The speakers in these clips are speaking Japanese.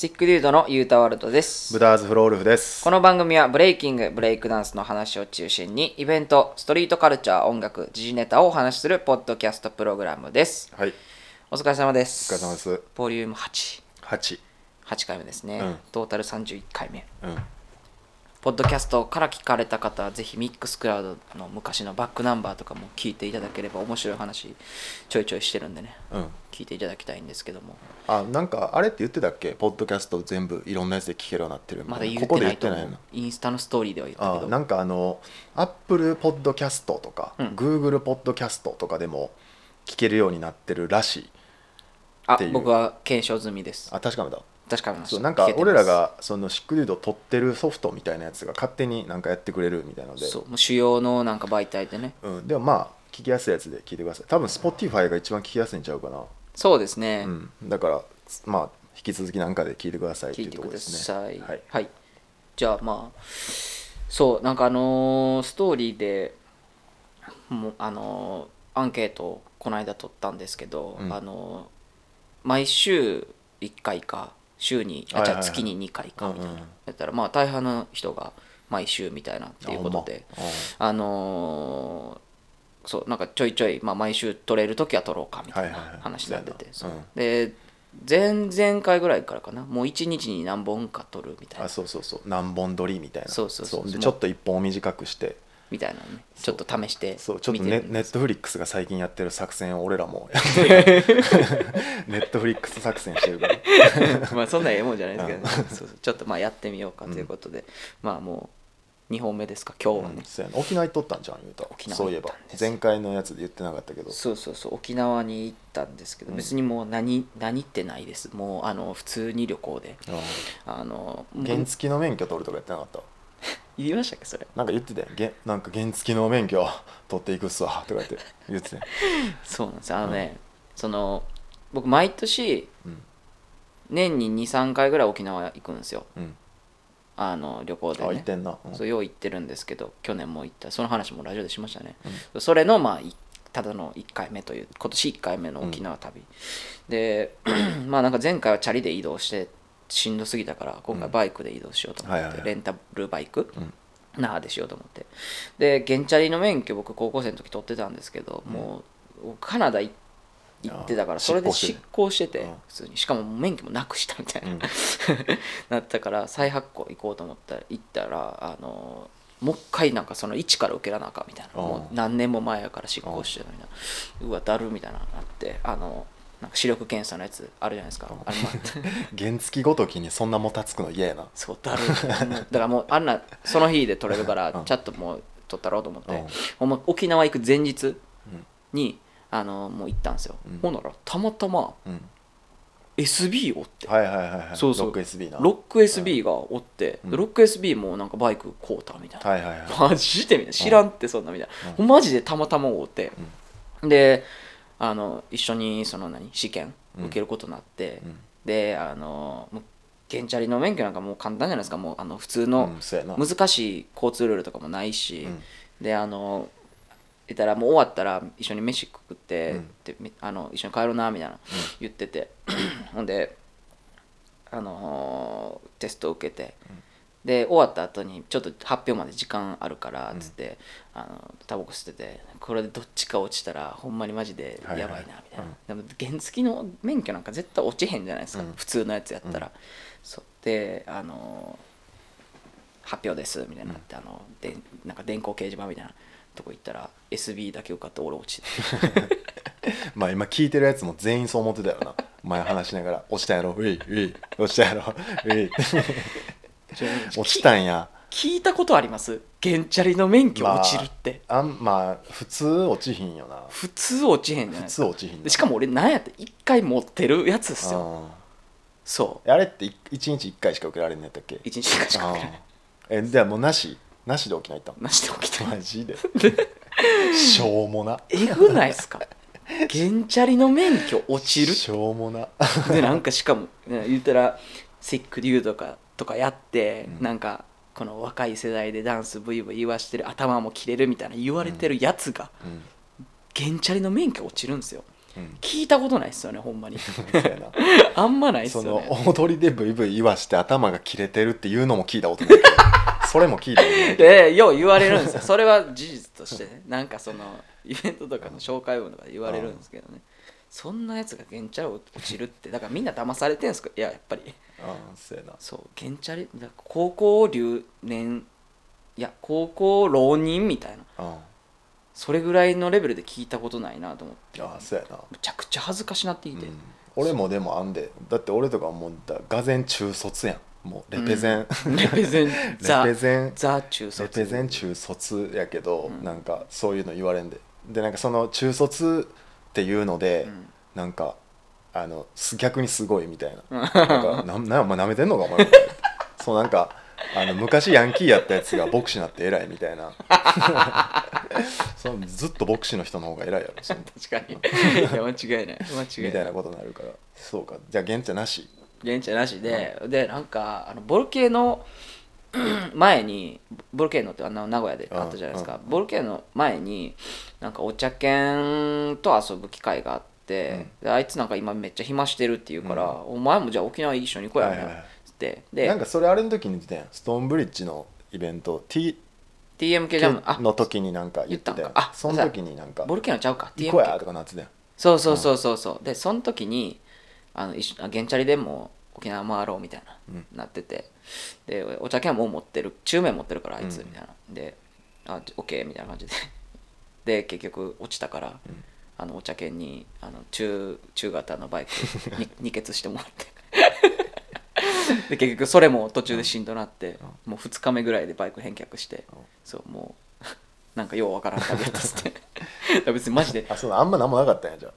スティックデュードのユータワールドですブダーズフロールフです。この番組はブレイキングブレイクダンスの話を中心にイベントストリートカルチャー音楽時事ネタをお話しするポッドキャストプログラムですはい、お疲れ様ですお疲れ様です。ボリューム88 8。回目ですね、うんトータル31回目うん。ポッドキャストから聞かれた方はぜひミックスクラウドの昔のバックナンバーとかも聞いていただければ面白い話ちょいちょいしてるんでねうん。聞いていただきたいんですけどもあ、なんかあれって言ってたっけ？ポッドキャスト全部いろんなやつで聞けるようになってるみたいなまだ言ここでってないと言ってないの？インスタのストーリーでは言ったけどあなんかあの、アップルポッドキャストとか、うん Google ポッドキャストとかでも聞けるようになってるらしい。あ僕は検証済みですあ、確かめた。確かめましたそうなんか俺らがそのシックデュード撮ってるソフトみたいなやつが勝手になんかやってくれるみたいなので。そうもう主要のなんか媒体でね。うん、でもまあ聞きやすいやつで聞いてください。多分 Spotify が一番聞きやすいんちゃうかな。そうですね、うん、だからまあ引き続きなんかで聞いてくださいって聞いうてくだいところですさい。ねはい、はい、じゃあまあそうなんかあのーストーリーでもうあのーアンケートをこの間取ったんですけど、うん。あのー毎週1回か週にあじゃあ月に2回か。みたいな、やったらまあ大半の人が毎週みたいなっていうことで。あのーそうなんかちょいちょい、まあ、毎週取れる時は取ろうかみたいない話にな。ってて、で前々回ぐらいからかな。もう1日に何本か取るみたいな。あそうそうそう。何本撮りみたいな。そうそうそう。でちょっと一本を短くしてみたいなのねちょっと試してそうちょっとネネットフリックスが最近やってる作戦を俺らもやってる。ネットフリックス作戦してるから。まあそんなええもんじゃないですけどね。そうそう。ちょっとまあやってみようかということで、まあもう2本目ですか今日はね、うん。そうやな。沖縄行っとったんじゃん言うた沖縄そういえば。前回のやつで言ってなかったけど。そうそうそう。沖縄に行ったんですけど、うん。別にもう何何ってないです。もうあの普通に旅行で。あのう。ん原付の免許取るとかやってなかった？言いましたっけそれ？なんか言ってたよ。げなんか原付の免許取っていくっすわ。とか言って。言ってたよ。そうなんですよ。あのね、その僕毎年うん。年に23回ぐらい沖縄行くんですよ。うん。あの旅行でね。あ行ってんな、うん。そうよう行ってるんですけど去年も行った。その話もラジオでしましたね、それのまあいただの1回目という今年1回目の沖縄旅、で まあなんか前回はチャリで移動してしんどすぎたから今回バイクで移動しようと思って、はいはいはい。レンタルバイク、ん。那覇でしようと思って。で原チャリの免許僕高校生の時取ってたんですけど、もうカナダ行行ってたからそれで執執行しててうん。普通に。しかも免許もなくしたみたいな、うん。なったから再発行行こうと思ったら行ったらあのもう一回なんかその一から受けらなあかんみたいな。もう何年も前やから執行してるみたいな。うわだるみたいなのなってあのなんか視力検査のやつあるじゃないですか。あれもあって。原付ごときにそんなもたつくの嫌やな。そうだるだからもうあんなその日で取れるからうん。ちゃっともう取ったろうと思って、うん。沖縄行く前日にあのもう行ったんですよ、うん。ほんならたまたまうん、SB おって。はいはいはいはい。そうそう。ロック SB な。ロック SB がおって、うん。でロック SB もなんかバイク買うたみたいな、はいはいはい。マジでみたいな知らんってそんなみたいな、ほんマジでたまたま会うて、であの一緒にその何試験受けることになって、うん。であのもう原チャリの免許なんかもう簡単じゃないですか。もうあの普通うの難しい交通ルールとかもないし、うん。であの言ったらもう終わったら一緒に飯食って、うん。でみあの一緒に帰ろうなみたいな言ってて、ほんであのーテスト受けて、で終わった後にちょっと発表まで時間あるからっつって、あのタバコ吸っててこれでどっちか落ちたらほんまにマジでやばいなみたいな、でも原付の免許なんか絶対落ちへんじゃないですか、うん。普通のやつやったら、そう。であのー発表ですみたいになって、あのでなんか電光掲示板みたいなとこ行ったら SB だけ受かって俺落ちて。まあ今聞いてるやつも全員そう思ってたよな。前話しながら「落ちたやろ。ウィイウィイ落ちたやろ。ウィイ」落ちたんや。聞いたことあります？原チャリの免許落ちるって、あんまあ普通落ちひんよな。普通落ちへんじゃない普通落ちひんしかも俺なんやって1回持ってるやつっすよ。あそーあれって1日1回しか受けられんのやったっけ？う1日しかしかあ受けない。ーえじゃあもうなし？なしで沖縄行ったなしで起きてのマジで。しょうもな。えぐないっすか？原チャリの免許落ちるしょうもな。でなんかしかもね言ったらセックデューとかとかやって、うん。なんかこの若い世代でダンスブイブイ言わしてる頭も切れるみたいな言われてるやつが、うん。原チャリの免許落ちるんですよ。うん。聞いたことないっすよねほんまに。あんまないっすそのよね踊りでブイブイ言わして頭が切れてるっていうのも聞いたことない それも聞いたことないでよう言われるんですよ。それは事実としてね。なんかそのイベントとかの紹介文とかで言われるんですけどねそんなやつがゲンチャリ落ちるってだからみんな騙されてんすか？いややっぱり。ああそうやな。そうゲンチャリ高校留年いや高校浪人みたいな。あそれぐらいのレベルで聞いたことないなと思って。ああそうやな。むちゃくちゃ恥ずかしなってきて、うん。俺もでもあんで。だって俺とかもうだがぜん中卒やん。もうレペゼン、レペゼン。レザペゼン。ザ中卒。レペゼン中卒やけど、うん。なんかそういうの言われんで。でなんかその中卒っていうので、うん。なんかあのす逆にすごいみたいな。うん。なんかななんお前なめてんのかお前。みたいなそうなんかあの昔ヤンキーやったやつが牧師になって偉いみたいな。そのずっと牧師の人の方が偉いやろそんな確かに。いや間違いない。間違いない。みたいなことになるから。そうか。じゃあ現地なし。現地なしで、でなんかあのボルケーノ 前にボルケーノってあの名古屋であったじゃないですか、ボルケーノ前になんかお茶犬と遊ぶ機会があって、であいつなんか今めっちゃ暇してるって言うから、お前もじゃあ沖縄一緒に行こうやみたいなはいはいはい。つって。でなんかそれあれの時に言ってたやん。ストーンブリッジのイベント T TMK ジャムあの時になんか言ってたやん言ったんかあその時になんかボルケーノちゃうか行こうや TMK とかなってたやんそうそうそうそうそうでその時にあの一緒あゲンチャリでも沖縄回ろうみたいな、うん。なってて。でお茶券もう持ってる中面持ってるからあいつうんみたいな、であオッケーみたいな感じで。で結局落ちたから、ん。あのお茶券にあの中中型のバイク に二欠してもらって。で結局それも途中でしんどなって、もう2日目ぐらいでバイク返却して、うん。そうもうなんかようわからん旅やったっつって。だから別にマジであそうあんま何もなかったんやじゃ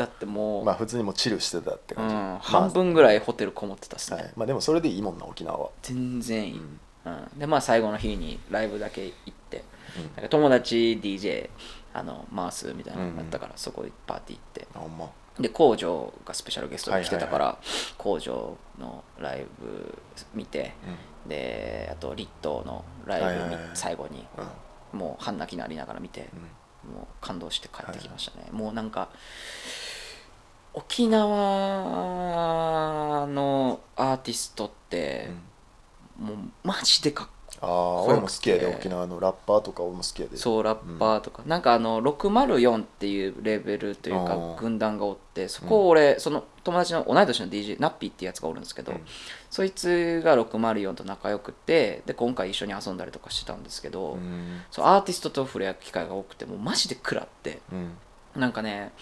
だってもう、あまあ普通にもうチルしてたって感じ、うん、まあ半分ぐらいホテルこもってたっすね、はい。まあでもそれでいいもんな沖縄は。全然いい、ううん。んでまあ最後の日にライブだけ行って、なんか友達 DJ あの回すみたいなのだったから、そこでパーティー行って。あほんま。で工場がスペシャルゲストで来てたから、はい工場のライブ見て、であとリットーのライブみはいはいはい最後にうん。もう半泣きなりながら見て、うん。もう感動して帰ってきましたね、もうなんか沖縄のアーティストってう、ん。もうマジでかっああ俺も好きやで沖縄のラッパーとか俺も好きやで。そうラッパーとか、なんかあの604っていうレベルというか軍団がおってそこを俺、その友達の同い年の DJ ナッピーっていうやつがおるんですけど、うん。そいつが604と仲良くてで今回一緒に遊んだりとかしてたんですけど、うん。そうアーティストと触れ合う機会が多くてもうマジで食らって。うん。なんかね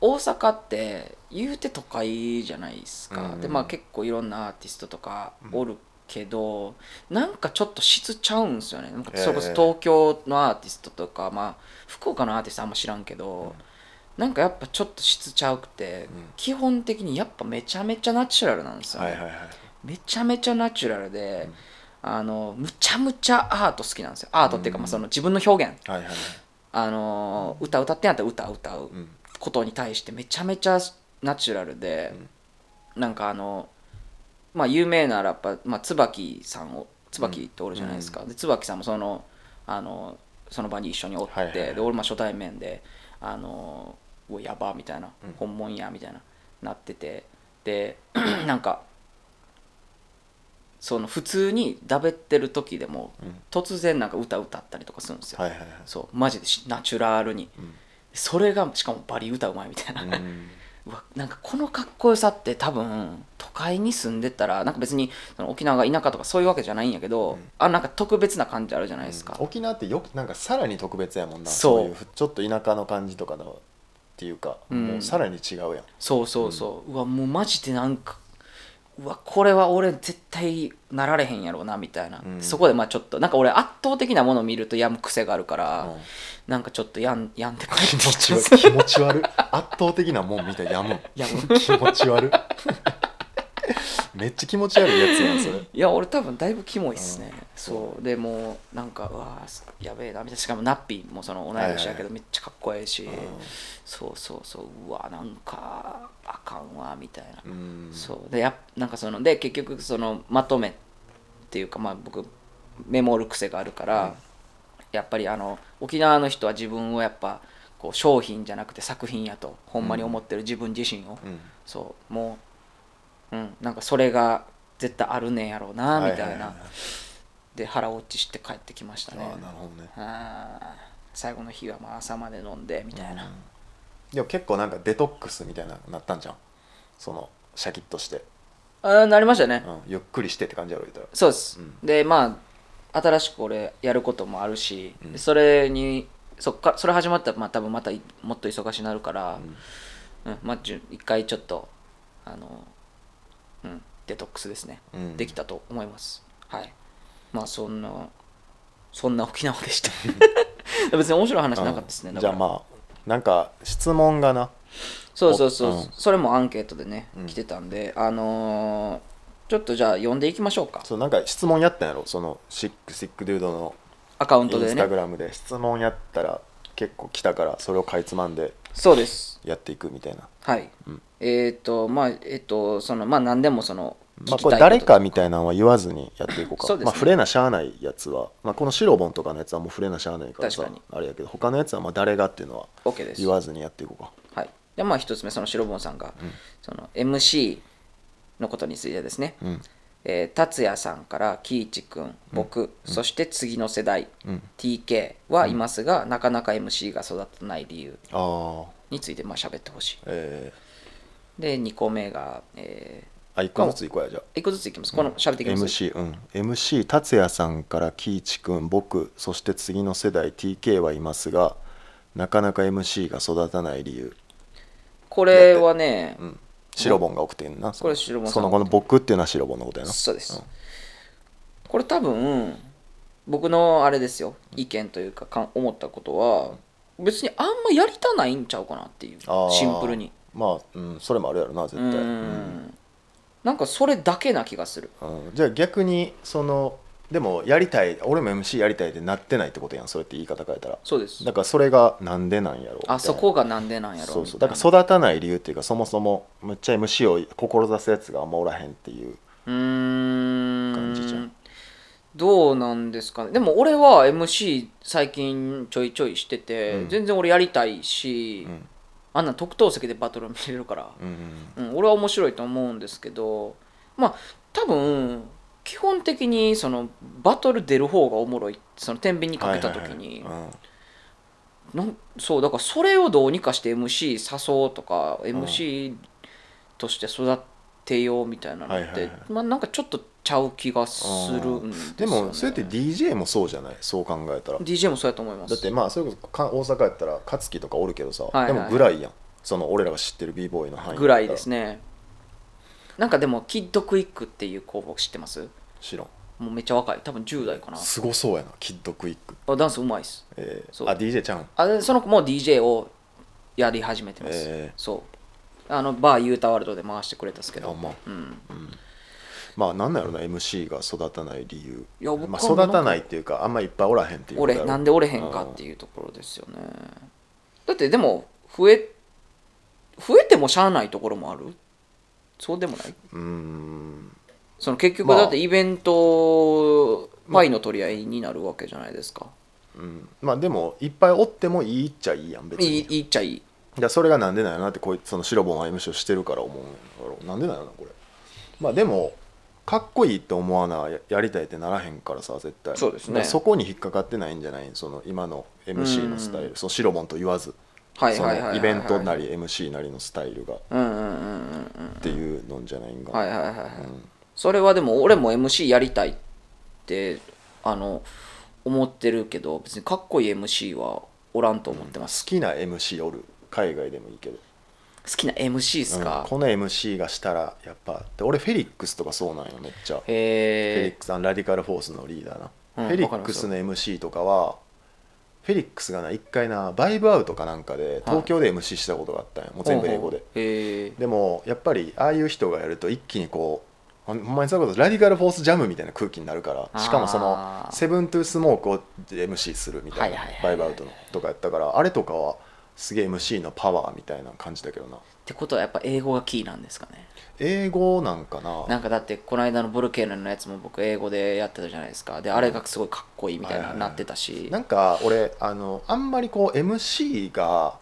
大阪って言うて都会じゃないですか、うんでまあ結構いろんなアーティストとかおるけど、なんかちょっと質ちゃうんですよね。なんかそれこそ東京のアーティストとか、まあ福岡のアーティストあんま知らんけど、なんかやっぱちょっと質ちゃうくて、うん。基本的にやっぱめちゃめちゃナチュラルなんですよね、はいはいはいめちゃめちゃナチュラルで、あのむちゃむちゃアート好きなんですよアートっていうか、うんまあ、その自分の表現はいはいはいあの歌歌ってんやったら歌歌ううんことに対してめちゃめちゃナチュラルで、なんかあのまあ有名なラッパー、まあ、椿さんを椿っておるじゃないですか、で椿さんもそのあのその場に一緒におって、はいはいはい。で俺も初対面であのうわやばみたいな、うん。本物やみたいななってて。で なんかその普通にだべってる時でも、うん。突然なんか歌歌ったりとかするんですよ、はいはいはい。そうマジでしナチュラルに。うんそれがしかもバリ歌うまいみたいな、う うんわなんかこのかっこよさって多分都会に住んでたらなんか別にその沖縄が田舎とかそういうわけじゃないんやけど、うん。あなんか特別な感じあるじゃないですか、沖縄ってよくなんかさらに特別やもんな。そう。いちょっと田舎の感じとかのっていうか、うん。もうさらに違うやん。そうそうそう、うわもうマジでなんかうわこれは俺絶対なられへんやろうなみたいな、うん。そこでまあちょっとなんか俺圧倒的なものを見ると病む癖があるから、うん。なんかちょっとやんやんで帰って気持きち悪い気持ち悪い。圧倒的なもん見たらやむ。んやむ気持ち悪い めっちゃ気持ち悪いやつやんそれ。いや俺多分だいぶキモいっすね、うん。そう。でもうなんかうわーやべえなみたいな。しかもナッピーもその同い年やけどめっちゃかっこええし、うん。そうそうそう。うわなんかあかんわみたいな、うん。そう。でやっなんかそので結局そのまとめっていうかまあ僕メモる癖があるから、うんやっぱりあの沖縄の人は自分をやっぱここう商品じゃなくて作品やとほんまに思ってる自分自身を、うん。そう。もううんなんかそれが絶対あるねんやろうなみたいな、はははで腹落ちして帰ってきましたね。ああなるほどね。あー。最後の日はまあ朝まで飲んでみたいな、でも結構なんかデトックスみたいななったんじゃん？そのシャキッとして、あーなりましたね、うん、ゆっくりしてって感じやろ言ったら。そうです、うん。でまあ新しく俺やることもあるし、うん。それにそっかそれ始まったらまあ多分またいもっと忙しになるから、うんまあ、じゅ一回ちょっとあの、うん、デトックスですね、うん。できたと思います。はい。まあそんなそんな沖縄でした。別に面白い話なかったですね、うん。じゃあまあなんか質問がな。そうそうそう、うん。それもアンケートでね、うん。来てたんであのーちょっとじゃあ読んでいきましょうか。そうなんか質問やったんやろ？そのシックシックデュードのアカウントインでねスタグラムで。質問やったら結構来たからそれをかいつまんでそうです。やっていくみたいな。はい、うんえっ、とまあえっ、とそのまあ何でもそのまあこれ誰かみたいなのは言わずにやっていこうか。そうですね。まあ触れなしゃあないやつは、まあ、この白本とかのやつはもう触れなしゃあないからさ確かに。あれやけど他のやつはまあ誰がっていうのは OK です。言わずにやっていこうか。はい。でまあ一つ目その白本さんが、うん。その MC のことについてですね、うん。えー達也さんから喜一君僕、そして次の世代、うん。TK はいますが、なかなか MC が育たない理由についてまあ喋ってほしい。えで2個目が、えー、あ一個ずついこうやじゃあ。1個ずついきます。この喋っていきます、MC うん。MC 達也さんから喜一君僕そして次の世代 TK はいますがなかなか MC が育たない理由、これはね、うん、白本が送ってんな。これ白本そのこの僕っていうのは白本のことやな。そうです、これ多分僕のあれですよ。意見というかかん思ったことは別にあんまやりたないんちゃうかなっていう。シンプルにまあ、うん、それもあるやろな絶対、ううん。んなんかそれだけな気がする。うん。じゃあ逆にそのでもやりたい俺も MC やりたいってなってないってことやんそれって言い方変えたら。そうです。だからそれがなんでなんやろうあそこがなんでなんやろそうそう。みたいな。だから育たない理由っていうかそもそもむっちゃ MC を志すやつがあんまおらへんっていううーん。感じじゃん。どうなんですかね。でも俺は MC 最近ちょいちょいしてて、うん。全然俺やりたいし、うんあんな特等席でバトル見れるから、うんうんうん、俺は面白いと思うんですけど。まあ多分基本的にそのバトル出る方がおもろい。その天秤にかけた時に、はいはいそうだからそれをどうにかして MC 誘おうとか MC として育てようみたいなのって、はいはいはい。まあなんかちょっとちゃう気がするんですよ、ね、でもそれって DJ もそうじゃない？そう考えたら。DJ もそうやと思います。だってまあそれこそか大阪やったら勝樹とかおるけどさ、いはい。でもぐらいやんその俺らが知ってる b ボーイの範囲ぐら。いですね。ねなんかでもキッドクイックっていう広告知ってます？知らん。もうめっちゃ若い。多分10代かな。すごそうやなキッドクイック、あダンスうまいっす。えー。そう。あ DJ ちゃん？あでその子も DJ をやり始めてます、えそう。あのバーユータワールドで回してくれたんですけど。あま。あうんまあなんなんやろな MC が育たない理由。いや僕はまあ、育たないっていうかあんまいっぱいおらへんっていう俺なんで折れへんかっていうところですよね。だってでも増え増えてもしゃあないところもある？そうでもない？うーん。その結局まあ。だってイベントパイの取り合いになるわけじゃないですか、うん。まあでもいっぱいおってもいいっちゃいいやん別に。いいいいっちゃいい。それがなんでなんやなってこいその白本は MC をしてるから思うんやろ。なんでなんやろなこれ。まあでもかっこいいって思わなややりたいってならへんからさ絶対。そうですね。そこに引っかかってないんじゃない？その今の MC のスタイル。その白本と言わず。そのイベントなり MC なりのスタイルが。っうんうんうんうんうんていうのんじゃないんかなはいはいはいはい、うん。それはでも俺も MC やりたいってあの思ってるけど別にかっこいい MC はおらんと思ってます、好きな MC おる。海外でもいいけど好きな MC っすうんか、この MC がしたらやっぱで俺フェリックスとかそうなんよめっちゃ。フェリへックスあのラディカルフォースのリーダーな、うんフェリックスの MC とかはフェリックスがな一回なバイブアウトかなんかで東京で MC したことがあったんよもう全部英語で。でもやっぱりああいう人がやると一気にこうほんまにそういうことラディカルフォースジャムみたいな空気になるからしかもそのセブントゥースモークを MC するみたいなはいはいはい。バイブアウトのとかやったからあれとかはすげえ MC のパワーみたいな感じだけどな。ってことはやっぱ英語がキーなんですかね？英語なんかな。なんかだってこの間のブルケーネのやつも僕英語でやってたじゃないですか。であれがすごいかっこいいみたいななってたし。なんか俺あのあんまりこう MC が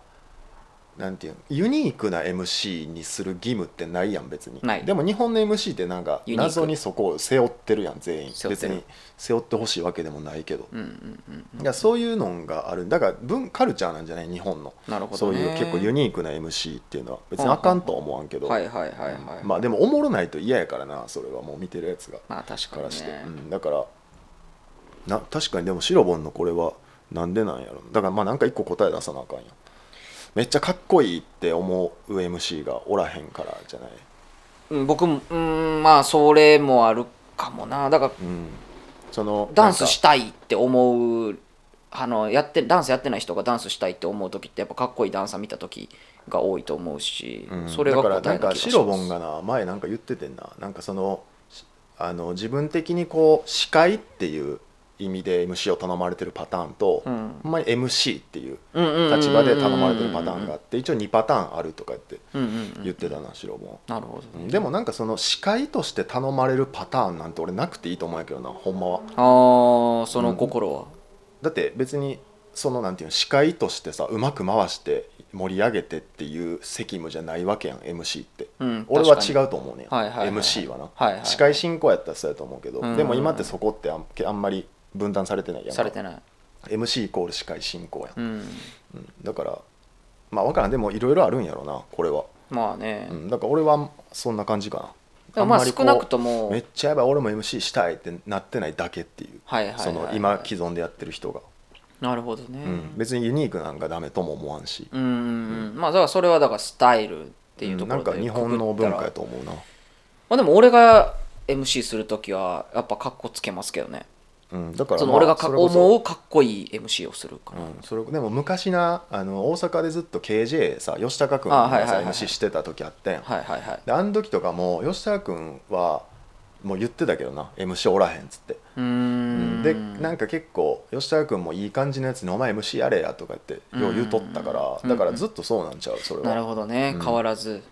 なんていうの？ユニークな MC にする義務ってないやん別に。ない。でも日本の MC ってなんかユニーク。謎にそこを背負ってるやん全員。背負ってる。別に背負ってほしいわけでもないけど、うんうんうんいやそういうのがあるだ。から文カルチャーなんじゃない？日本の。なるほそうどねいう結構ユニークな MC っていうのは別にあかんとは思わんけど、はいはいはいはい、まあでもおもろないと嫌やからなそれはもう見てるやつが。まあ確からして、ねうん、だからな確かにでもシロボンのこれはなんでなんやろだからまあなんか一個答え出さなあかんやんめっちゃかっこいいって思う MC がおらへんからじゃない？うん僕もうんまあそれもあるかもな。だからうん。そのダンスなんかしたいって思うあのやってダンスやってない人がダンスしたいって思う時ってやっぱかっこいいダンサー見た時が多いと思うし、うん。それがだからなん答えな気がします。かシロボンがな前なんか言っててんな。なんかそのしあの自分的にこう司会っていう意味で MC を頼まれてるパターンと、うん。ほんまに MC っていううんうんうんうん立場で頼まれてるパターンがあって一応2パターンあるとかってうんうんうん。言ってたなシロボンなるほど、うん。でもなんかその司会として頼まれるパターンなんて俺なくていいと思うんやけどなほんまは。ああその心は、だって別にそのなんていうの司会としてさうまく回して盛り上げてっていう責務じゃないわけやん MC って、うん俺は違うと思うねん、はいはいはいはい。MC はな、はいはい。司会進行やったらそうやと思うけど、うん。でも今ってそこってあんあんまり分断されてないやんか。されてない。MC イコール司会進行やん、うん。うん。だからまあ分からん。でもいろいろあるんやろなこれは、まあね、うん、だから俺はそんな感じかな。でもまあんまりこう少なくとも。めっちゃやばい俺も MC したいってなってないだけっていう、はいはいはいはい。その今既存でやってる人が、なるほどね。うん、別にユニークなんかダメとも思わんし、うんうんうん。まあだからそれはだからスタイルっていうところでなんか日本の文化やと思うな、まあでも俺が MC する時はやっぱカッコつけますけどねうん、だからそのまあ俺がか思うかっこいい MC をするから、うん、それでも昔なあの大阪でずっと KJ さ吉高君がさ MC してた時あったやん、はいはいはい。であの時とかも吉高君はもう言ってたけどな MC おらへんっつって、うーん。でなんか結構吉高君もいい感じのやつに「お前 MC やれや」とか言ってよう言うとったからうんだからずっとそうなんちゃうそれは。なるほどね、うん。変わらず。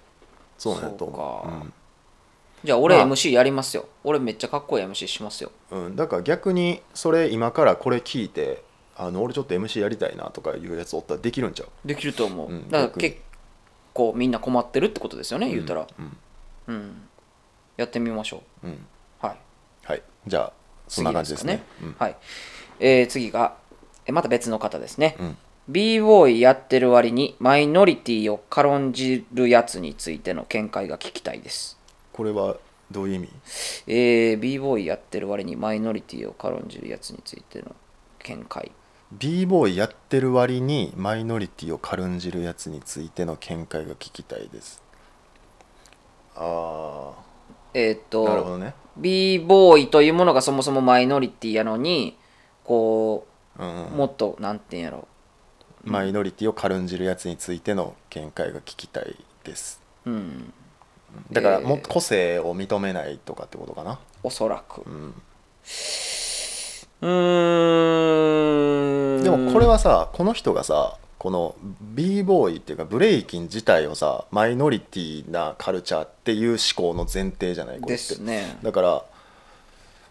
そうなんやと思そうか。うじゃあ俺まあ。MC やりますよ、俺めっちゃかっこいい MC しますよ。うん、うん、だから逆にそれ今からこれ聞いてあの俺ちょっと MC やりたいなとかいうやつおったらできるんちゃう？できると思う、うん。だから逆に。結構みんな困ってるってことですよね言うたら。うん。うん、やってみましょう。ん、うん。うはい。はい。じゃあそんな感じですね。次かはい、えー次がえまた別の方ですね、うん。B ボーイやってる割にマイノリティを軽んじるやつについての見解が聞きたいですこれはどういう意味？えー、b ボーイやってる割にマイノリティを軽んじるやつについての見解。B ボーイやってる割にマイノリティを軽んじるやつについての見解が聞きたいです。あえーっあなるほとどね。B ボーイというものがそもそもマイノリティやのにこうんうもっとなんていうんやろ。マイノリティを軽んじるやつについての見解が聞きたいです。うんだからえーもっと個性を認めないとかってことかな。おそらく。うん。でもこれはさこの人がさこの b ボーイっていうかブレイキン自体をさマイノリティなカルチャーっていう思考の前提じゃないこれでって。すね。だから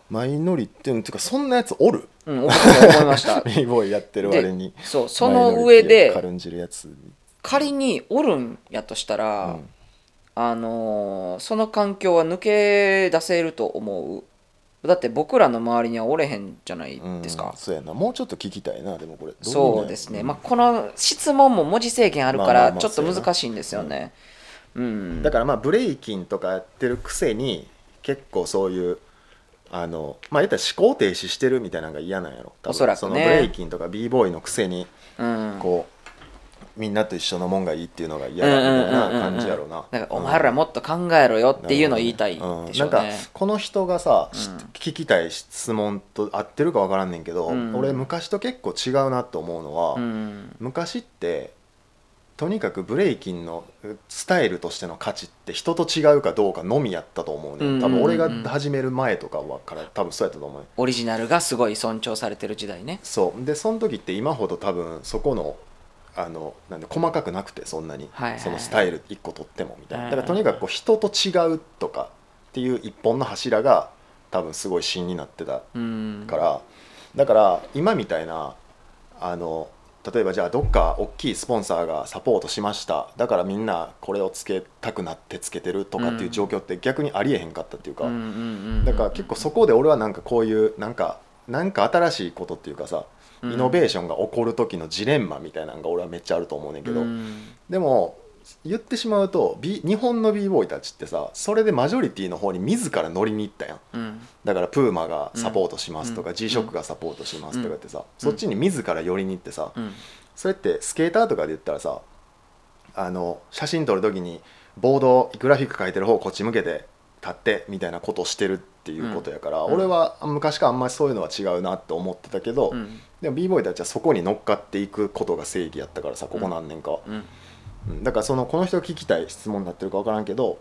マイノリティっていうかそんなやつおる？うん僕も思いました。B ボーイやってる割に。でそうその上でマイノリティを軽んじるやつに。仮におるんやとしたら、うんあのーその環境は抜け出せると思う。だって僕らの周りにはおれへんじゃないですか。うん、そうやな。もうちょっと聞きたいなでもこれ。そうですね、んまあ、この質問も文字制限あるからちょっと難しいんですよね。うん。だからまあブレイキンとかやってるくせに結構そういうあのまあ言ったら思考停止してるみたいなのが嫌なんやろ。おそらくね。そのブレイキンとか b ボーイのくせにうん。こうみんなと一緒のもんがいいっていうのが嫌だみたいな感じやろうなだからお前らもっと考えろよっていうのを言いたいうん。でしょうなんかねこの人がさ、し聞きたい質問と合ってるか分からんねんけど、うん。俺昔と結構違うなと思うのは、うん。昔ってとにかくブレイキンのスタイルとしての価値って人と違うかどうかのみやったと思うね、うん多分俺が始める前とかはから多分そうやったと思うねオリジナルがすごい尊重されてる時代ね。そう。でその時って今ほど多分そこのあのなんで細かくなくてそんなに、はいはいはい。そのスタイル一個取ってもみたいな。うんだからとにかくこう人と違うとかっていう一本の柱が多分すごい芯になってたうん。から、だから今みたいなあの例えばじゃあどっか大きいスポンサーがサポートしました。だからみんなこれをつけたくなってつけてるとかっていう状況って逆にありえへんかったっていうか、だから結構そこで俺はなんかこういうなんかなんか新しいことっていうかさイノベーションが起こる時のジレンマみたいなのが俺はめっちゃあると思うねんけど、うん。でも言ってしまうと、B、日本の b ボーイたちってさそれでマジョリティの方に自ら乗りに行ったやん。うん。だからプーマがサポートしますとか、うん。G ショックがサポートしますとかってさ、そっちに自ら寄りに行ってさ、うん。それってスケーターとかで言ったらさあの写真撮る時にボードグラフィック書いてる方こっち向けて立ってみたいなことをしてるっていうことやから、うん。俺は昔からあんまりそういうのは違うなって思ってたけど、うん。でも b ボーイたちはそこに乗っかっていくことが正義やったからさここ何年か、うん。うん。だからそのこの人が聞きたい質問になってるか分からんけど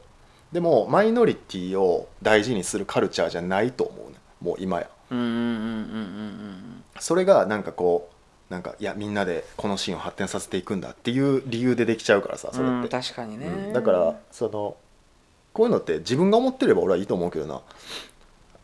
でもマイノリティを大事にするカルチャーじゃないと思うねもう今や。それがなんかこうなんかいやみんなでこのシーンを発展させていくんだっていう理由でできちゃうからさそれって、うん確かにね、うん。だからそのこういうのって自分が思ってれば俺はいいと思うけどな、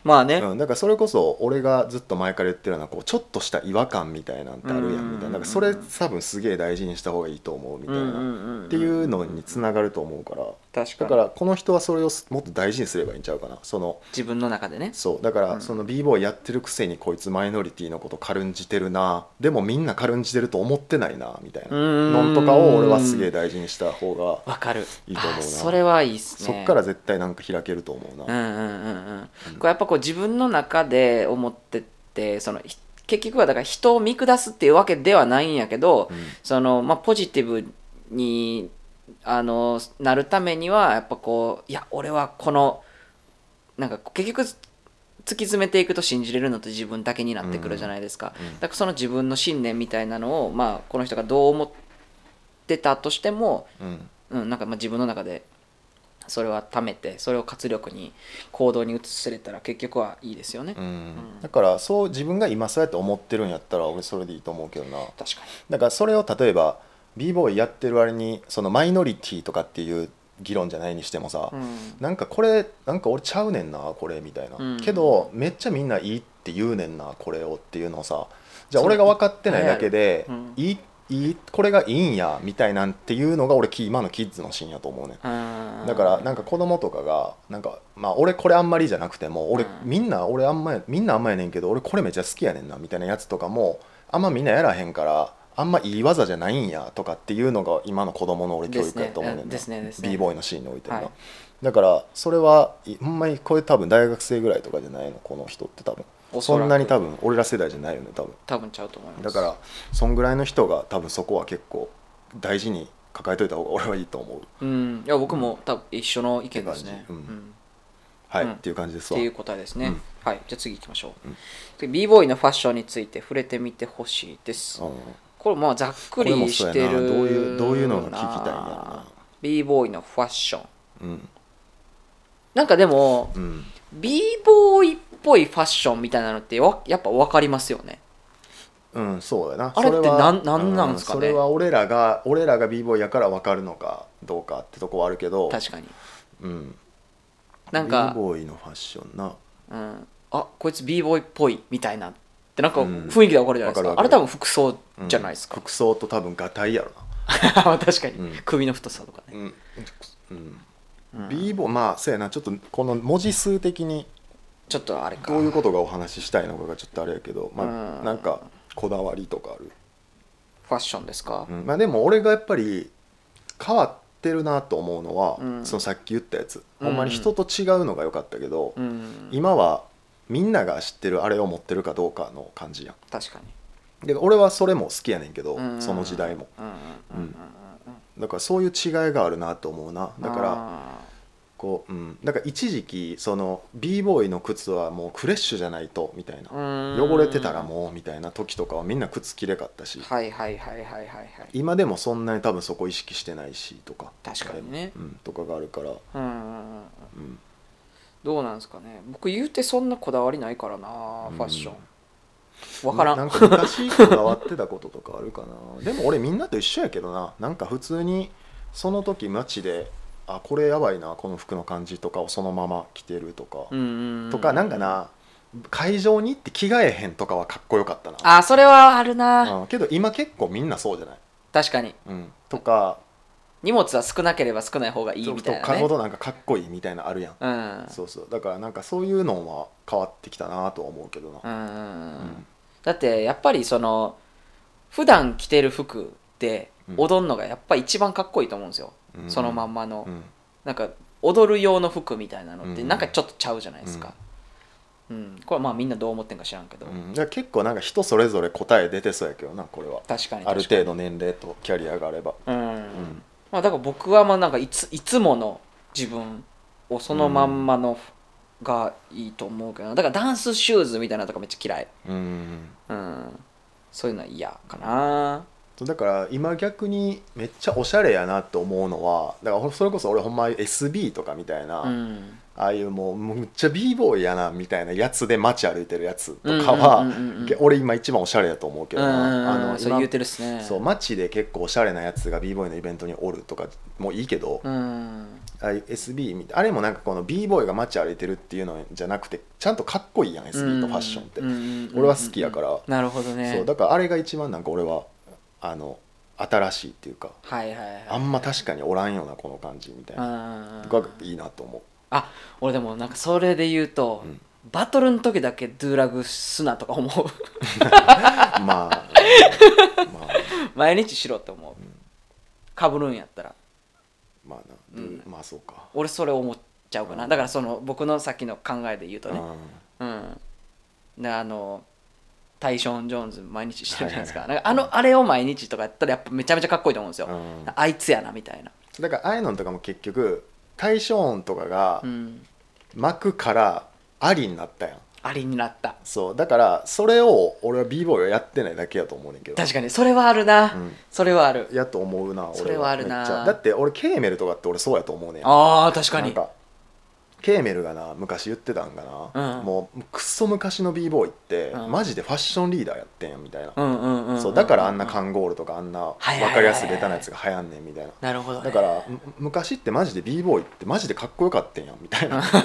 まあね、うん、だからそれこそ俺がずっと前から言ってるようなこうちょっとした違和感みたいなんてあるやうんんみたいな。なんかそれ多分すげえ大事にした方がいいと思うみたいな、っていうのにつながると思うから確かに。だからこの人はそれをもっと大事にすればいいんちゃうかな。その自分の中でね。そう。だかうん。らその b ボーイやってるくせにこいつマイノリティのこと軽んじてるな。でもみんな軽んじてると思ってないなみたいな。のとかを俺はすげえ大事にした方がわかるいいと思うな。あそれはいいっすね。そっから絶対なんか開けると思うな、うんうんうんうん。これやっぱこう自分の中で思っててそのひ結局はだから人を見下すっていうわけではないんやけど、うん。そのまあポジティブにあのなるためにはやっぱこういや俺はこのなんか結局突き詰めていくと信じれるのって自分だけになってくるじゃないですか、うん。だからその自分の信念みたいなのをまあこの人がどう思ってたとしても、うん。うん、なんかまあ自分の中でそれは貯めてそれを活力に行動に移せれたら結局はいいですよね、うん。だからそう自分が今そうやって思ってるんやったら俺それでいいと思うけどな。確かだからそれを例えば b ボーイやってる割にそのマイノリティとかっていう議論じゃないにしてもさ、に、うん。なんかこれなんか俺ちゃうねんなこれみたいな、うん。けどめっちゃみんないいって言うねんなこれをっていうのをさじゃあ俺が分かってないだけで、うん。いいいいこれがいいんやみたいなんていうのが俺今のキッズのシーンやと思うねうん。だからなんか子供とかがなんかまあ俺これあんまりじゃなくても俺、うん。みんな俺あんまやみんなあんまやねんけど俺これめっちゃ好きやねんなみたいなやつとかもあんまみんなやらへんからあんまいい技じゃないんやとかっていうのが今の子供の俺教育やと思うねんな。ですね。ですね b ボーイのシーンにおいてるな、はい。だからそれはいほんまにこれ多分大学生ぐらいとかじゃないのこの人って多分。おそんなに多分俺ら世代じゃないよね多分。多分ちゃうと思います。だからそんぐらいの人が多分そこは結構大事に抱えといた方が俺はいいと思う。うん。いや僕も多分一緒の意見ですね、うん。うん。はい、うん。っていう感じですわ。っていう答えですね、うん。はい。じゃあ次行きましょう、うんで b ボーイのファッションについて触れてみてほしいです。うんこれまあざっくりしてるどういうどういうのが聞きたいんだろうな。B ボーイのファッション。うん。なんかでもうん。B ボーイっぽいファッションみたいなのってわやっぱ分かりますよね。うん、そうやな。あれってそはなんなんなんすかね？うそれは俺らが俺らが b ボーイやから分かるのかどうかってとこはあるけど。確かに。うん。なんか b ボーイのファッションな。うん、あこいつ b ボーイっぽいみたいなってなんかうん。雰囲気で分かるじゃないですか,、わかるわかる。あれ多分服装うんじゃないですか、服装と多分がたいやろ 確かに、うん。首の太さとかね、なうん、うん。ーイまあそうやな。ちょっとこの文字数的にちょっとあれか。どういうことがお話ししたいのかがちょっとあれやけどまうん。あなんかこだわりとかある、ファッションですか、うん。まあでも俺がやっぱり変わってるなと思うのは、うん。そのさっき言ったやつ、うん。ほんまに人と違うのが良かったけど、うん、今はみんなが知ってるあれを持ってるかどうかの感じやん。確かに。で俺はそれも好きやねんけど、うん。その時代も。うんうんうんうんうん。だからそういう違いがあるなと思うな。だからあこう、うん、だから一時期その b ボーイの靴はもうフレッシュじゃないとみたいな。汚れてたらもうみたいな時とかはみんな靴きれかったし。はいはいはいはいはいはい。今でもそんなに多分そこ意識してないしとか確かにね。うん、とかがあるから、うんうんうんうん。うん、どうなんですかね。僕言うてそんなこだわりないからなうん。ファッション。分からん。なんか昔こだわってたこととかあるかな。でも俺みんなと一緒やけどな。なんか普通にその時街であこれやばいなこの服の感じとかをそのまま着てるとか、とかなんかな会場に行って着替えへんとかはかっこよかったな。あそれはあるなうんけど今結構みんなそうじゃない、確かにうん、とか荷物は少なければ少ない方がいいみたいなね。とかほどなんかかっこいいみたいなあるやん、うん。そうそう。だからなんかそういうのは変わってきたなとは思うけどな、うんうんうん。うん。だってやっぱりその普段着てる服で踊るのがやっぱり一番かっこいいと思うんですよ、うん。そのまんまの、うん。なんか踊る用の服みたいなのってうん。なんかちょっとちゃうじゃないですか、うん。これはまあみんなどう思ってんか知らんけど、うん。結構なんか人それぞれ答え出てそうやけどなこれは。確かにある確かに。程度年齢とキャリアがあれば、うん、うんまあ、だから僕はまあなんかいついつもの自分をそのまんまのがいいと思うけどな。だからダンスシューズみたいなのとかめっちゃ嫌い、うん。うん、そういうのは嫌かなだから今逆にめっちゃおしゃれやなと思うのはだからそれこそ俺ほんま SB とかみたいな、うん。ああいうもうむっちゃ b ボーイやなみたいなやつで街歩いてるやつとかは、俺今一番おしゃれやと思うけどな、あの今そう言うてるっすね。そう街で結構おしゃれなやつが b ボーイのイベントにおるとかもいいけど、うん。あ SB みたいあれもなんかこの b ボーイが街歩いてるっていうのじゃなくてちゃんとかっこいいやん SB とファッションって、俺は好きやから、なるほどね。そうだからあれが一番なんか俺はあの新しいっていうかはいはいはい。あんま確かにおらんよなこの感じみたいな。うんがいいなと思う。あ俺でもなんかそれで言うと、うん。バトルの時だけドゥーラグすなとか思う。まあまあ。毎日しろって思う。かぶるんやったら。まあな、うん。まあそうか。俺それ思っちゃうかな。だからその僕のさっきの考えで言うとね。うん。であのタイショーン・ジョーンズ毎日してるじゃないですか,、はいなんかあのあれを毎日とかやったらやっぱめちゃめちゃかっこいいと思うんですよ、うん。あいつやなみたいな、だからああいうのとかも結局タイショーンとかがうん、巻くからありになったやん。ありになった。そう。だからそれを俺は b ボーイはやってないだけやと思うねんけど。確かに。それはあるな、うん。それはある。やと思うな俺は。それはあるな。めっちゃ。だって俺ケーメルとかって俺そうやと思うねん。あー確かに。なんかケーメルがな昔言ってたんかな、うん。もうくっそ昔の b ボーイって、うん。マジでファッションリーダーやってんやみたいな、うんうんうんんそうだからあんなカンゴールとかあんな分はいはいはいはい。かりやすいベタなやつが流行んねんみたいな。なるほど、ね、だからむ昔ってマジで b ボーイってマジでかっこよかったんやみたいな。そう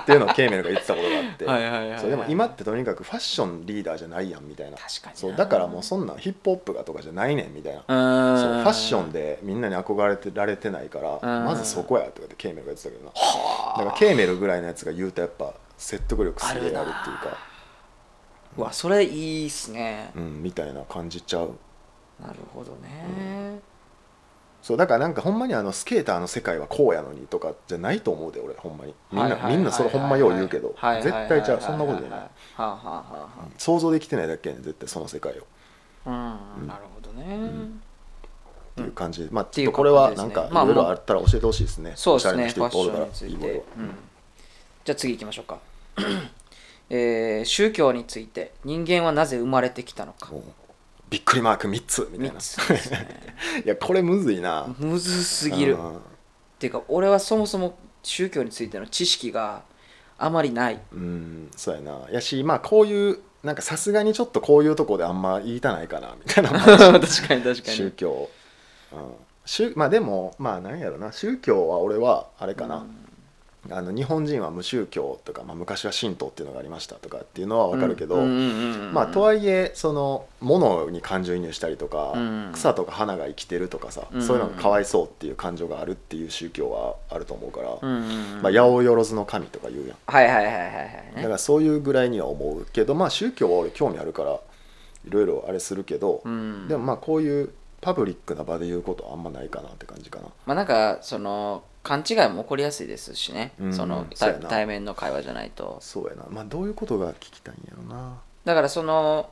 っていうのをケーメルが言ってたことがあって。はいはいはいはい。そうでも今ってとにかくファッションリーダーじゃないやんみたいな。確かにな。そうだからもうそんなんヒップホップがとかじゃないねんみたいな。うーん。そうファッションでみんなに憧れてられてないからうん。まずそこやとかってケーメルが言ってたけどな。だからケーメルぐらいのやつが言うとやっぱ説得力すげえあるっていうか。うわそれいいっすね、うんみたいな感じちゃう。なるほどね、そうだからなんかほんまにあのスケーターの世界はこうやのにとかじゃないと思うで俺ほんまに。みんなみんなそれほんまよう言うけど。絶対ちゃうそんなことじゃない。はあはあはあは想像できてないだけやねん絶対その世界を。うんなるほどね、ていう感じでまあていうちょっとこれはなんかまあいろいろあったら教えてほしいですね。そうですね。ファッションについて、じゃあ次行きましょうか、えー宗教について人間はなぜ生まれてきたのか。びっくりマーク3つみたい3な いやこれむずいな。むずすぎる。うん。っていうか俺はそもそも宗教についての知識があまりない。うんそうやな。やしまあこういうなんかさすがにちょっとこういうとこであんま言いたないかなみたいな 確かに確かに。宗教、うん、宗まあでもまあなんやろな。宗教は俺はあれかな、あの日本人は無宗教とか、まあ、昔は神道っていうのがありましたとかっていうのは分かるけど、まあとはいえその物に感情移入したりとか、うん。草とか花が生きてるとかさ、うん。そういうのがかわいそうっていう感情があるっていう宗教はあると思うから、うんうんうん。まあ、八百万の神とか言うやん。はいはいはいはいはいだねからそういうぐらいには思うけどまあ宗教は俺興味あるからいろいろあれするけど、うん。でもまあこういうパブリックな場で言うことはあんまないかなって感じかな。まあなんかその勘違いも起こりやすいですしね、うんそのそうやな。対対面の会話じゃないと。そうやな。まあどういうことが聞きたいんやろな。だからその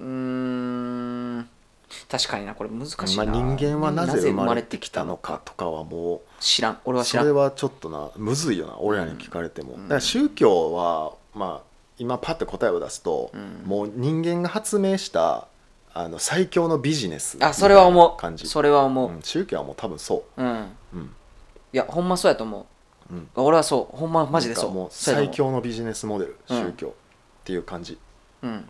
うーん確かになこれ難しいな、まあ、人間はなぜ生まれてきたのかとかはもう知らん。俺は知らん。それはちょっとなむずいよな俺らに聞かれても、うん。だから宗教はまあ今パッと答えを出すと、うん。もう人間が発明したあの最強のビジネスあそれは思う。感じ。それは思う。うん宗教はもう多分そう。ん、う、うん。いやほんまそうやと思う。ん、う俺はそう。ほんまマジでそう。もう最強のビジネスモデルうん宗教っていう感じ、ううん。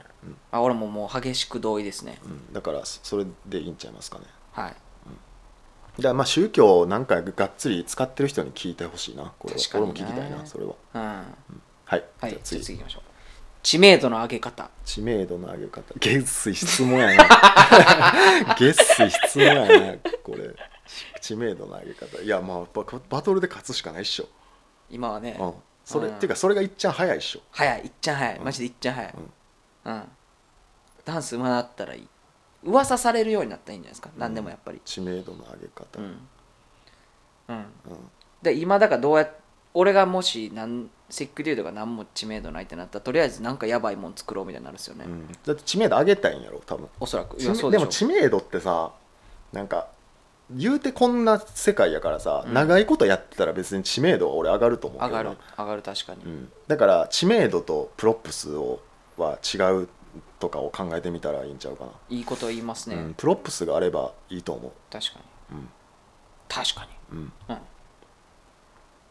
あ俺ももう激しく同意ですね。うん、だからそそれでいいんちゃいますかね。はい。だからまあ宗教なんかがっつり使ってる人に聞いてほしいな。これは。俺も聞きたいなそれは。うん。ははい、いじゃあじゃあ次次行きましょう知名度の上げ方。知名度の上げ方。月水質問やな。月水質問やなこれ。知名度の上げ方。いやまあババトルで勝つしかないっしょ、今はね。うん、それ、うん。っていうかそれがいっちゃん早いっしょ。早い。いっちゃん早い。マジでいっちゃん早い。うん。ダンス学ったらいい。噂されるようになったらいいんじゃないですか？何でもやっぱり。知名度の上げ方、うん。うん。うん。で今だからどうやっ俺がもしなんセックデュードが何も知名度ないってなったらとりあえずなんかやばいもん作ろうみたいになるんですよね、うん。だって知名度上げたいんやろ多分。おそらくいやそうでも知名度ってさなんか言うてこんな世界やからさ、うん。長いことやってたら別に知名度は俺上がると思うけどな。上がる上がる確かに、うん、だから知名度と props をは違うとかを考えてみたらいいんちゃうかな、いいこと言いますね、うん、 props があればいいと思確かに。う、うん。確かに。うん。うん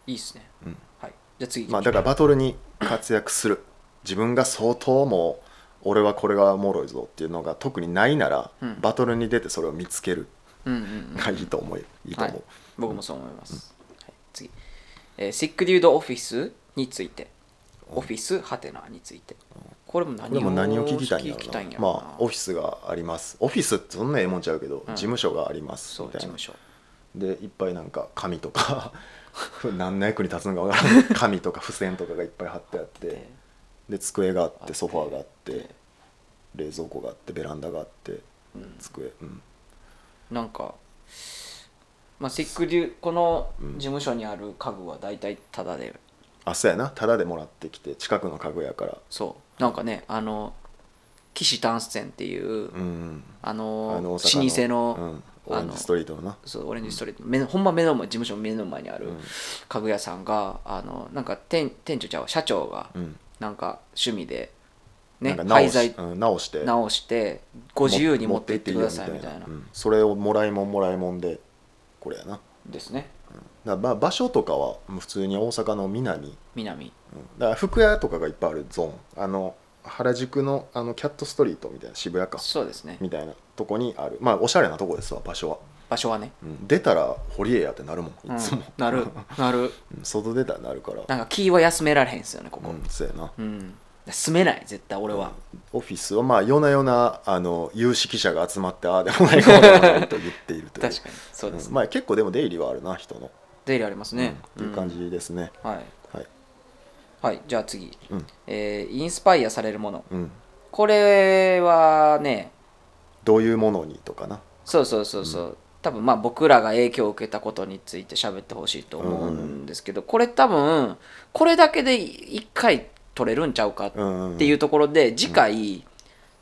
いいっすね、うん。はい。じゃあ次まあ、だからバトルに活躍する。自分が相当もう。俺はこれがおもろいぞっていうのが特にないなら、うん。バトルに出てそれを見つける。うんうんうんがいいと思う。いいと思う、はい、僕もそう思います、はい、次、えー、シックデュードオフィスについて。オフィスハテナについて。これも何を何を聞きたいんやまあオフィスがあります。オフィスってそんなええもんちゃうけど、事務所があります。そうみたいな。事務所。でいっぱいなんか紙とか 何の役に立つのかわからない紙とか付箋とかがいっぱい貼ってあって。でで机があってて。ソファーがあってで冷蔵庫があってベランダがあってうん机。うん。なんかまあシックデュこのうん。事務所にある家具は大体タダで。あそうやな。タダでもらってきて近くの家具やから。そう。なんかねあの岸丹泉っていう、うんあの。老舗の、うん、オあのレンジストリートのな。そうオレンジストリート、目のほんま目の前事務所の目の前にあるうん。家具屋さんがあのなんか店店長ちゃうわ。社長がうん。なんか趣味でね廃材うん直して。直してご自由に持って行ってくださいみたいな。うん。それをもらいもんもらいもんでこれやな。ですね。らまあ場所とかは普通に大阪の南。南。うん。だから服屋とかがいっぱいあるゾーン。あの原宿のあのキャットストリートみたいな渋谷か。そうですね。みたいなとこにある。まあおしゃれなとこですわ場所は、場所はね、うん。出たら堀江やってなるもんうん。いつも、なる。なる。うん。外出たらなるから。なんか気は休められへんすよねここ。うん。そうやな。うん、住めない絶対俺は、オフィスはまあ夜な夜なあの有識者が集まってああでもないこうでもないと言っているという。確かに。そうです、ん。まあ結構でも出入りはあるな人の、出入りありますね、うん。っていう感じですね、うん。はい、はいはい、じゃあ次、うん。えーインスパイアされるもの。うん。これはねどういうものにとかな。そうそうそうそう、多分まあ僕らが影響を受けたことについて喋ってほしいと思うんですけど、これ多分これだけで一回取れるんちゃうかっうんていうところで次回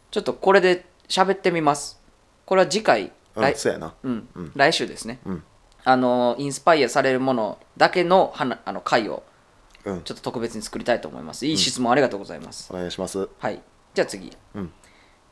ちょっとこれで喋ってみます。これは次回うん来,、そうやな。うん。うん。来週ですね。うん。あのインスパイアされるものだけの話あの回をうん。ちょっと特別に作りたいと思います。いい質問ありがとうございます、お願いします。はい。じゃあ次。うん。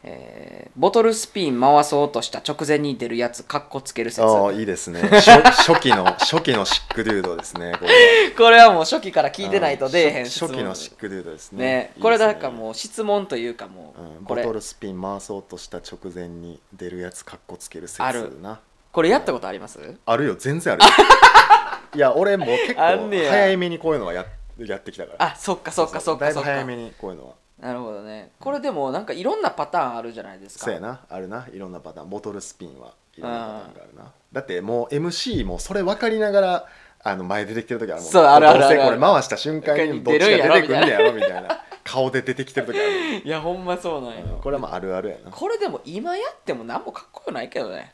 えーボトルスピン回そうとした直前に出るやつカッコつける説。ああいいですね。初 初期の初期のシックデュードですねこれ。は これはもう初期から聞いてないと出えへん初初期の質シックデュードです問ね。ね。これだからう、もう質問というかもうん。うこれ。ボトルスピン回そうとした直前に出るやつかっこつける説ある。なこれやったことあります？あるよ。全然あるよ。いや俺もう結構早めにこういうのはややってきたから。あそっかそっかそっかだいぶ早めにこういうのは。なるほどね。これでもなんかいろんなパターンあるじゃないですか。そうやな。あるな。いろんなパターン。ボトルスピンはいろんなパターンがあるな。だってもう MC もそれ分かりながらあの前出てきてる時あるもん。そうあるあるあるどうせこれ回した瞬間にどっちが出てくるんやろみたいな。顔で出てきてる時ある いやほんまそうなんよ、うんこれはまああるあるやな。これでも今やっても何もかっこよないけどね。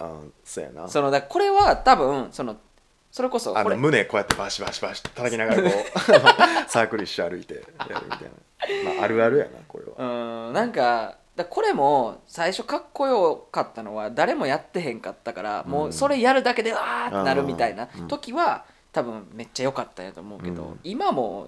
うんそうやな。そのだこれは多分そのそれこそあの胸こうやってバシバシバシ叩きながらこう サークル一周歩いてやるみたいな、まあ、あるあるやなこれは。うーんなんかだこれも最初かっこよかったのは誰もやってへんかったから、もうそれやるだけでわーってなるみたいなうん。時は多分めっちゃ良かったんやと思うけど、うん。今も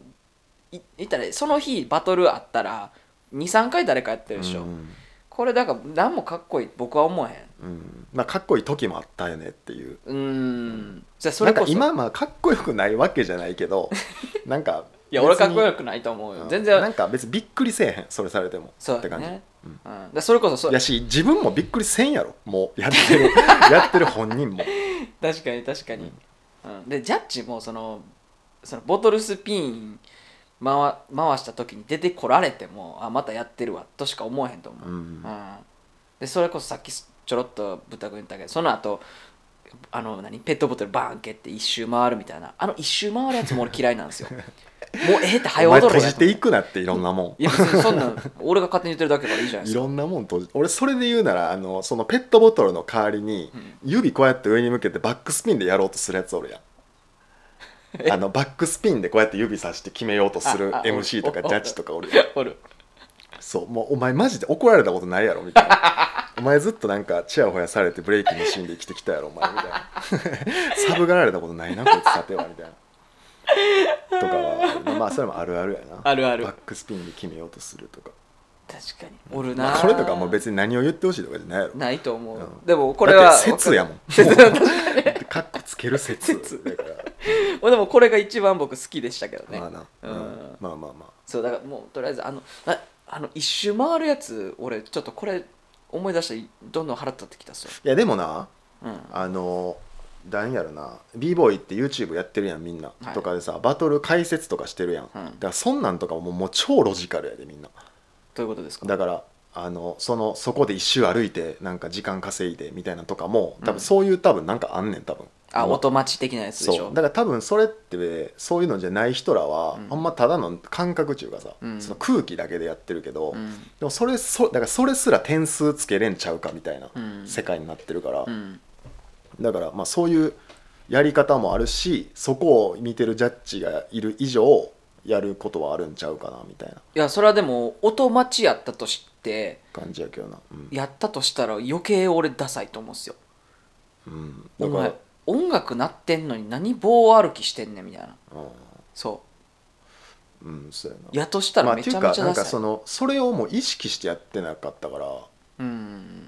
い言ったらその日バトルあったら23回誰かやってるでしょ、うんこれだから何もかっこいい僕は思わへんうん。まあかっこいい時もあったよねっていう。うーん。じゃあそなんかれこそ今まあかっこよくないわけじゃないけど なんかいや俺かっこよくないと思うよ。全然。なんか別にびっくりせえへんそれされても。そうって感じ、だねうん。でそれこそそうやし自分もびっくりせんやろ。もうやってる やってる本人も。確かに確かに、うん、でジャッジもそのそのボトルスピン回回した時に出てこられてもあまたやってるわとしか思えへんと思う、うん。でそれこそさっきちょろっと豚くん言ったけどその後あの何ペットボトルバーン蹴って一周回るみたいな。あの一周回るやつも俺嫌いなんですよ。もうええってお前早踊れや閉じていくなっていろんなもん。いや別にそんなん俺が勝手に言ってるだけだからいいじゃないですか。いろんなもん閉じ俺それで言うならあのそのペットボトルの代わりに指こうやって上に向けてバックスピンでやろうとするやつおるやん。え？あのバックスピンでこうやって指さして決めようとするああ MC とかおジャッジとかおるやん。おる。そうもうお前マジで怒られたことないやろみたいなお前ずっとなんかチヤホヤされてブレイキンのシーンで生きてきたやろお前みたいな。サブがられたことないなこいつさてはみたいな。とかはまあそれもあるあるやな。あるある。バックスピンで決めようとするとか。確かに。おるな、まあこれとかもう別に何を言ってほしいとかじゃないやろ。ないと思う、うん。でもこれは説やもん。説確 かにカッコつける説。説。だから。俺でもこれが一番僕好きでしたけどね、まあな、うん。うん。まあまあまそうだからもうとりあえずあのああの一周回るやつ俺ちょっとこれ思い出してどんどん腹立ってきたっすよ、あいやでもなうん、あの何やろな b ボーイって YouTube やってるやんみんな、はい。とかでさバトル解説とかしてるやん、だからそんなんとかももう超ロジカルやでみんな。どういうことですか？だからあのそのそこで一周歩いてなんか時間稼いでみたいなとかも多うん。分そういう多分なんかあんねん多分あ音待ち的なやつでしょ？そう。だから多分それってそういうのじゃない人らは、うん。あんまただの感覚っていうかさ、うん。その空気だけでやってるけど、うん。でもそれそだからそれすら点数つけれんちゃうかみたいなうん。世界になってるから、うん。だからまあそういうやり方もあるしそこを見てるジャッジがいる以上やることはあるんちゃうかなみたいな。いやそれはでも音待ちやったとして感じやけどな、うん。やったとしたら余計俺ダサいと思うんですよ。うん、おだから前音楽鳴ってんのに何棒歩きしてんねんみたいな。そう。ん、うん、そうやうやとしたなまあらめちゃっていうかなんめちゃダサい、かそのそれをもう意識してやってなかったから、うん。うん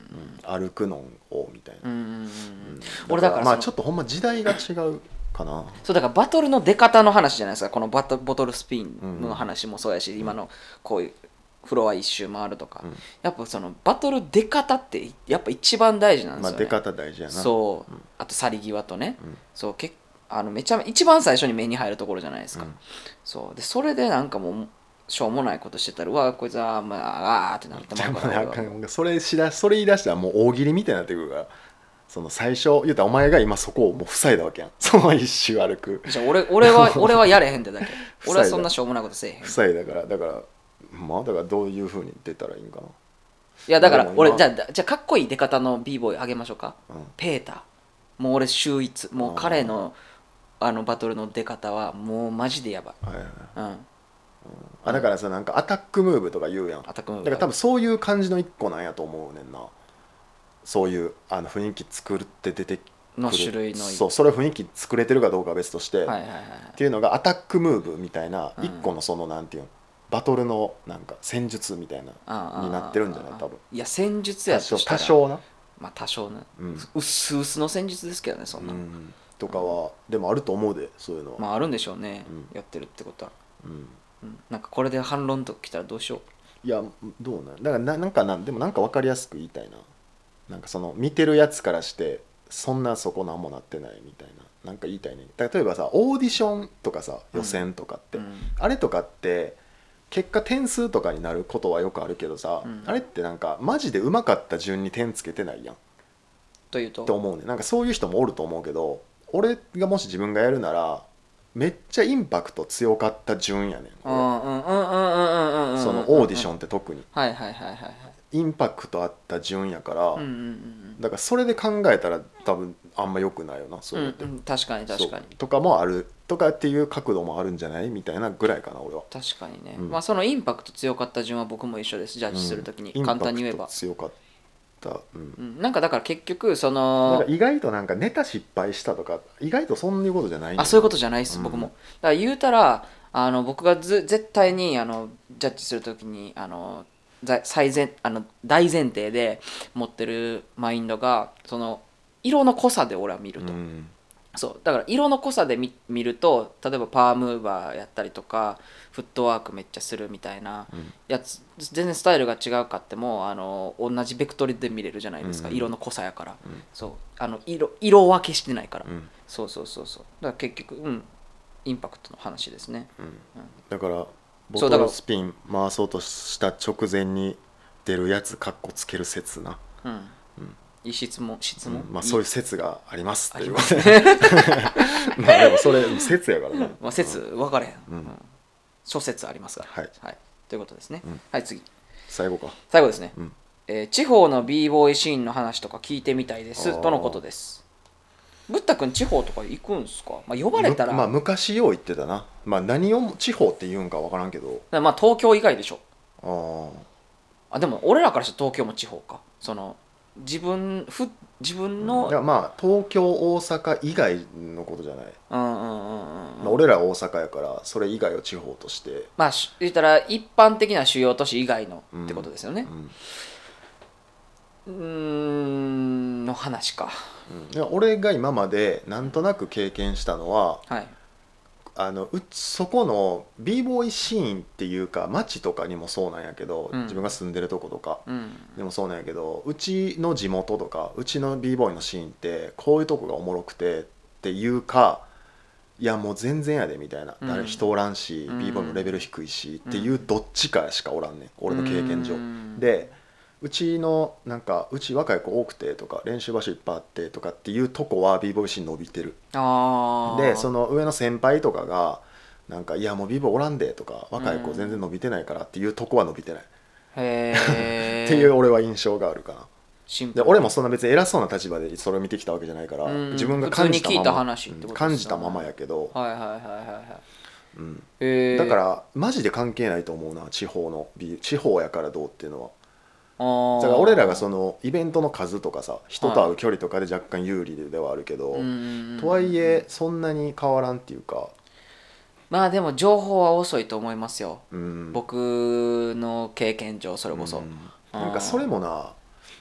歩くのをみたいな、うんうんうんうん。うん。俺だからまあちょっとほんま時代が違うかな。そうだからバトルの出方の話じゃないですか。このバトボトルスピンの話もそうやし、今のこういうフロア一周回るとか、うん。やっぱそのバトル出方ってやっぱ一番大事なんですよね、まあ出方大事やな。そう、うん。あと去り際とね、うん。そうけあのめちゃめ一番最初に目に入るところじゃないですか、うん。そう。でそれでなんかもうしょうもないことしてたらうわこいつはまああーってなってじゃあまうからかん。それしだそれ言い出したらもう大喜利みたいになってくるから。その最初言うたらお前が今そこをもう塞いだわけやん。その一周歩く。じゃあ俺俺は 俺はやれへんってだけ。俺はそんなしょうもないことせえへん。い塞いだから。だからまあだからどういうふうに出たらいいんかな。やだから俺じゃあじゃあかっこいい出方の b ボーイあげましょうか。うん。ペーター。もう俺秀逸。もう彼のあのバトルの出方はもうマジでやばい。はいはいはい。うん。あだからさなんかアタックムーブとか言うやん。アタックムーブ。だから多分そういう感じの一個なんやと思うねんな。そういうあの雰囲気作って出てくる。の種類のそうそれを雰囲気作れてるかどうかは別として、はいはいはいはい。っていうのがアタックムーブみたいなうん。一個のそのなんていうのバトルのなんか戦術みたいなになってるんじゃない？多分。いや戦術やとしたら。多少な、まあ多少ねうん。うっすうすの戦術ですけどねそんな、うん、とかはでもあると思うでそういうのは、まああるんでしょうね、うん。やってるってことは、うん、うん、なんかこれで反論とか来たらどうしよいやどうなん？だからななんかなん？でもなんか分かりやすく言いたいな。なんかその見てるやつからしてそんなそこなんもなってないみたいな。なんか言いたいね。例えばさオーディションとかさ予選とかって、う、うん。あれとかって結果点数とかになることはよくあるけどさ、うん。あれってなんかマジでうまかった順に点つけてないやん。っというと？て思うね。なんかそういう人もおると思うけど俺がもし自分がやるならめっちゃインパクト強かった順やねん俺うんうんうんうんうんうんうん。そのオーディションンって特に。はいはいはいはいはい。インパクトあった順やから、うんうんうん。だからそれで考えたら多分あんま良くないよなそうって、うん確かに確かに。とかもあるとかっていう角度もあるんじゃないみたいなぐらいかな俺は。確かにね、うん。まあそのインパクト強かった順は僕も一緒ですジャッジするときに、うん簡単に言えば。インパクト、強かった、うん。うん、なんかだから結局そなんのか意外となんかネタ失敗したとか意外とそういうことじゃないあそういうことじじゃないです、うん。僕も。だから言うたらあの僕がず絶対にあのジャッジするときにあのざ最前あの大前提で持ってるマインドがその色の濃さで俺は見ると、うん。そう。だから色の濃さで見見ると例えばパワームーバーやったりとかフットワークめっちゃするみたいなうん。やつ全然スタイルが違うかってもあの同じベクトルで見れるじゃないですか、うん。色の濃さやから、うん。そう。あの色色分けしてないから、うん。そうそうそうそう。だから結局うん。インパクトの話ですね。うん。だからボそうだからトルスピン回そうとした直前に出るやつかっこつける説な、うん、うんいい質問質問、うんまあ、そういう説がありますっていう。あります まあでもそれ説やからね。まあ、説分かれへん、うん。諸説ありますから。はい。ということですね、うん。はい次。最後か。最後ですね、うん。えー地方の b ボーイシーンの話とか聞いてみたいです。とのことです。ブッダ君地方とか行くんすか、まあ、呼ばれたら、むまあ昔よう言ってたな。まあ何を地方って言うんか分からんけど。まあ東京以外でしょ。ああでも俺らからしたら東京も地方か。その自分ふ自分のあいやまあ東京大阪以外のことじゃない、うんうんうんうんまあ、俺ら大阪やからそれ以外を地方として、まあし言ったら一般的な主要都市以外のってことですよね。うん。んの話か。うん。いや俺が今までなんとなく経験したのははいあのうそこの b ボーイシーンっていうか街とかにもそうなんやけど、うん。自分が住んでるとことか。うん。でもそうなんやけどうちの地元とかうちの b ボーイのシーンってこういうとこがおもろくてっていうかいやもう全然やでみたいな、うん。誰人おらんし、うん。b ボーイもレベル低いしっていうどっちかしかおらんねん。俺の経験上。うん。でうちのなんかうち若い子多くてとか練習場所いっぱいあってとかっていうとこは b ボーイシーン伸びてる。ああでその上の先輩とかがなんか「いやもう b ボおらんで」とか若い子うん。全然伸びてないからっていうとこは伸びてない、へえ っていう俺は印象があるかな。シンプル。で俺もそんな別に偉そうな立場でそれを見てきたわけじゃないから、うん自分が感じた普通に聞いたまま話ってことですよねうん感じたままやけど、はいはいはいはいはいうん。へえだからマジで関係ないと思うな地方の地方やからどうっていうのは。らだから俺らがそのイベントの数とかさ人と会う距離とかで若干有利ではあるけど、とはいえそんなに変わらんっていうか、まあでも情報は遅いと思いますよ。うん、僕の経験上それこそ、うん。なんかそれもな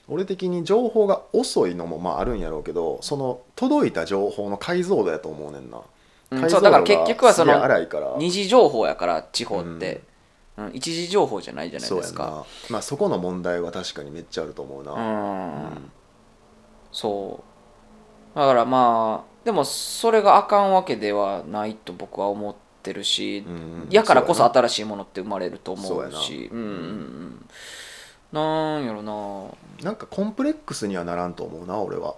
俺的に情報が遅いのもまああるんやろうけどその届いた情報の解像度やと思うねんな、うん解像度がそうだから結局はそのすげえ荒いから。二次情報やから地方って、うん一次情報じゃないじゃないですか。な。まあそこの問題は確かにめっちゃあると思うな、うん、うん。そう。だからまあでもそれがあかんわけではないと僕は思ってるし、うんやからこそ新しいものって生まれると思うし。な。うんうん。うん。なんやろな。なんかコンプレックスにはならんと思うな俺は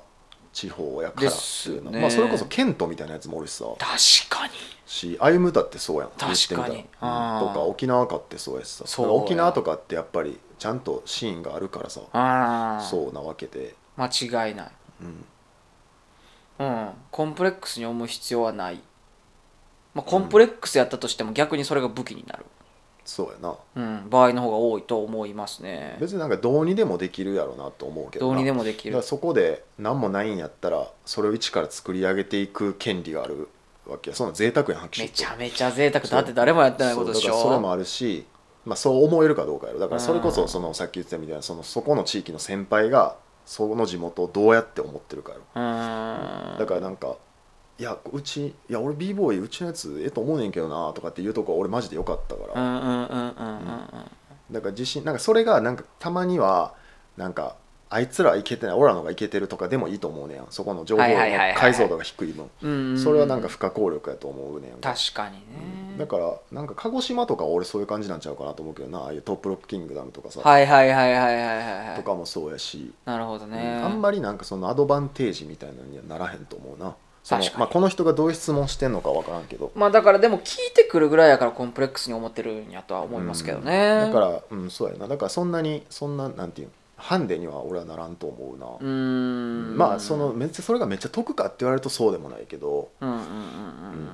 地方やからっていうの。ね。まあそれこそケントみたいなやつもおるしさ。確かに。し歩むだってそうやん。確かに。とか沖縄かってそうやしさ。沖縄とかってやっぱりちゃんとシーンがあるからさ。ああそうなわけで、間違いない。うん、うん。コンプレックスに思う必要はない、まあ、コンプレックスやったとしても逆にそれが武器になる、そうやな。うん、場合の方が多いと思いますね。別になんかどうにでもできるやろなと思うけどどうにでももできる。そこで何もないんやったらそれを一から作り上げていく権利があるわけや。そんな贅沢やんめちゃめちゃ贅沢。だって誰もやってないことでしそうだからそれもょあるし、まあ、そう思えるかどうかやろ。だからそれこそそのさっき言ってたみたいなそのそこの地域の先輩がその地元をどうやって思ってるかやろ。だからなんかいやうちいや俺 b ボーイうちのやつええと思うねんけどなとかっていうとこ俺マジでよかったから、うんうんうんうんうんうん。だから自信なんかそれがなんかたまにはなんかあいつらいけてない俺らのがいけてるとかでもいいと思うねん。そこの情報のはいはいはいはい解像度が低い分。うんうんうん。それはなんか不可抗力やと思うねん。確かにね、だからなんか鹿児島とかは俺そういう感じなんちゃうかなと思うけどな。ああいうトップロックキングダムとかさ、はいはいはいはいはいはいはい。とかもそうやし、なるほどね、あんまりなんかそのアドバンテージみたいなのにはならへんと思うなその確かに。まあ、この人がどういう質問してんのかわからんけど。まあだからでも聞いてくるぐらいやからコンプレックスに思ってるんやとは思いますけどね、だからうんそうやな。だからそんなにそんななんていうの？ハンデには俺はならんと思うな、うーん。まあそのめっちゃそれがめっちゃ得かって言われるとそうでもないけど、うんうんうんうん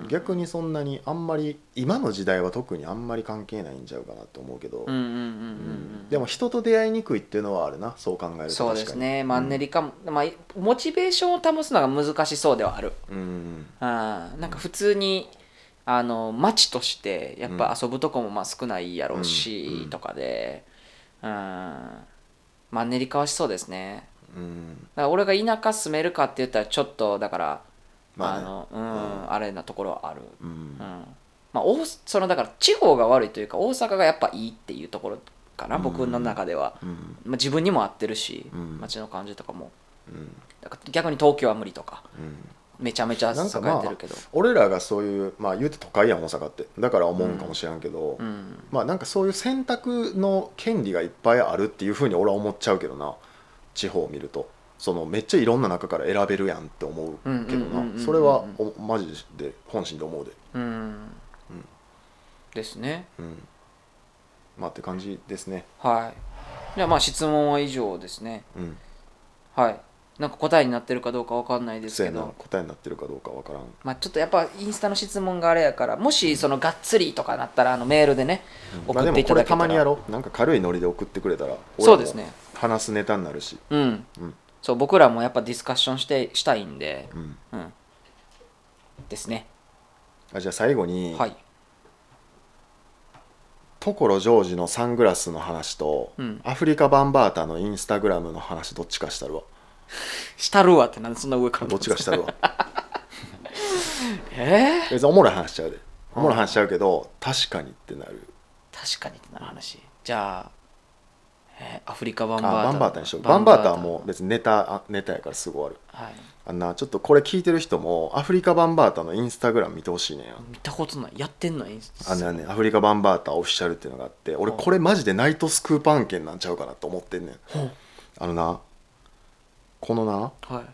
うん。逆にそんなにあんまり今の時代は特にあんまり関係ないんちゃうかなと思うけど、うんうんうんうんううん。んでも人と出会いにくいっていうのはあるなそう考えると。そうですね。マンネリリかも、まあ、モチベーションを保つのが難しそうではある。うんあなんか普通にあの街としてやっぱ遊ぶとこもまあ少ないやろうし、うんうん。とかで。うんマンネリ化はしそうですね。うん。だから俺が田舎住めるかって言ったらちょっとだからまあね。あのうん、あれなところはある、うん。うん。まあ、大そのだから地方が悪いというか大阪がやっぱいいっていうところかな、僕の中では、うん。まあ、自分にも合ってるし、うん。街の感じとかも。うん。だから逆に東京は無理とか。うんめちゃめちゃ栄えてるけど、俺らがそういうまあ言うて都会やん大阪って。だから思うんかもしれんけど、うん。まあなんかそういう選択の権利がいっぱいあるっていうふうに俺は思っちゃうけどな。地方を見ると。そのめっちゃいろんな中から選べるやんって思うけどうんうんうんうんうなん。それはおマジで本心で思うで。うん。ですね。うん。まあって感じですね。はい。じゃあまあ質問は以上ですね。うん。はいなんか答えになってるかどうかわかんないですけど。答えになってるかどうかわからん。まあちょっとやっぱインスタの質問があれやからもしそのがっつりとかなったらあのメールでね送まあでもっていただけたら。これたまにやろう。なんか軽いノリで送ってくれたらそうですね。話すネタになるし。うん。うん。そう僕らもやっぱディスカッションしてしたいんで。うん。うん。ですね。あじゃあ最後に、はい。所ジョージのサングラスの話と、うん。アフリカバンバータのインスタグラムの話どっちかしたるわしたるわってなんでそんな上から。どっちかしたるわ？えー、別におもろい話しちゃうで。おもろい話しちゃうけど確かにってなる。確かにってなる話。じゃあ、えーアフリカバンあバータバンバータにしよう。バンバータはもう別にネタあネタやからすぐ終わる。はい。あんなちょっとこれ聞いてる人もアフリカバンバータのインスタグラム見てほしいねん。や見たことない。やってんのインスあのねアフリカバンバータオフィシャルっていうのがあって俺これマジでナイトスクープ案件なんちゃうかなと思ってんねん。あのなこのなはい。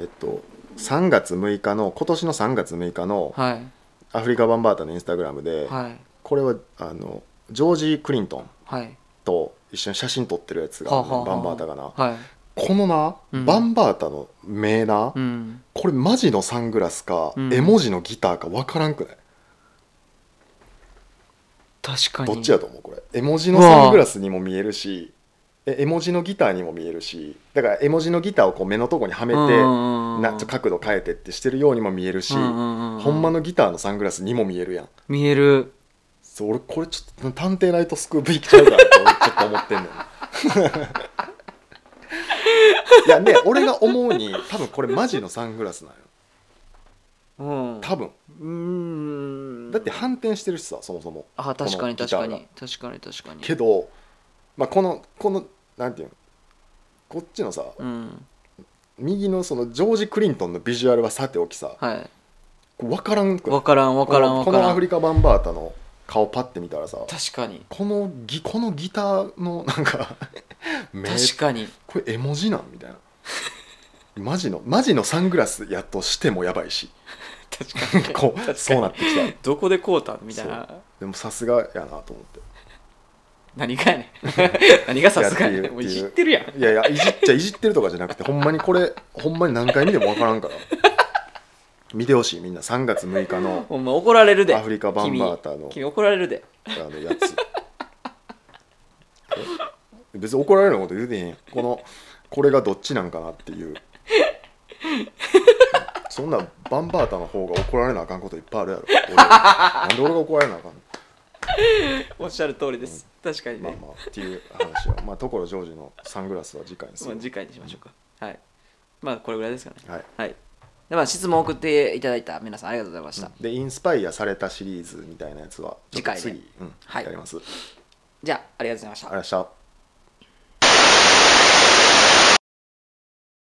えっと3月6日の今年の3月6日のはい。アフリカバンバータのインスタグラムで、はい。これはあのジョージ・クリントンはい。と一緒に写真撮ってるやつが、はあはあはあ。バンバータがな。はい。このな、うん。バンバータの目な、うん。これマジのサングラスか、うん。絵文字のギターか分からんくない？確かに。どっちやと思うこれ。絵文字のサングラスにも見えるしえ絵文字のギターにも見えるしだから絵文字のギターをこう目のとこにはめて、なちょ角度変えてってしてるようにも見えるし、ほんまのギターのサングラスにも見えるやん。見える。そう俺これちょっと探偵ナイトスクープいっちゃうかなって俺ちょっと思ってんねん。いやで俺が思うに多分これマジのサングラスなんよ。うん。多分。うーん。だって反転してるしさそもそも。あ確かに確かに確かに確かに。けど、まあ、このこのなんていうの？こっちのさ、うん。右のそのジョージ・クリントンのビジュアルはさておきさはい。分からんくない？分からん分からん分このアフリカバンバータの顔パッて見たらさ確かに。このギこのギターのなんか目 確かに。これ絵文字なんみたいな。マジのマジのサングラスやとしてもやばいし。確かに。こうそうなってきた。どこでこうたん？みたいな。でもさすがやなと思って何がやねん。何がさすがもういじってるやん。いやいやいじっちゃいじってるとかじゃなくてほんまにこれほんまに何回見ても分からんから。見てほしいみんな。3月6日のほんま怒られるで。アフリカバンバータの君君怒られるで。あのやつ。え別に怒られるようなこと言うてへんやん。このこれがどっちなんかなっていう。そんなバンバータの方が怒られなあかんこといっぱいあるやろ。俺なんで俺が怒られなあかんの？おっしゃる通りです確かにね、まあまあっていう話は。まあ所ジョージのサングラスは次回にする、次回にしましょうか、うん、はい。まあこれぐらいですかね。はい、はい。でまあ、質問を送っていただいた皆さんありがとうございました、うん、でインスパイアされたシリーズみたいなやつは次回次、うんはい、やります。じゃあありがとうございました。ありがとうございました。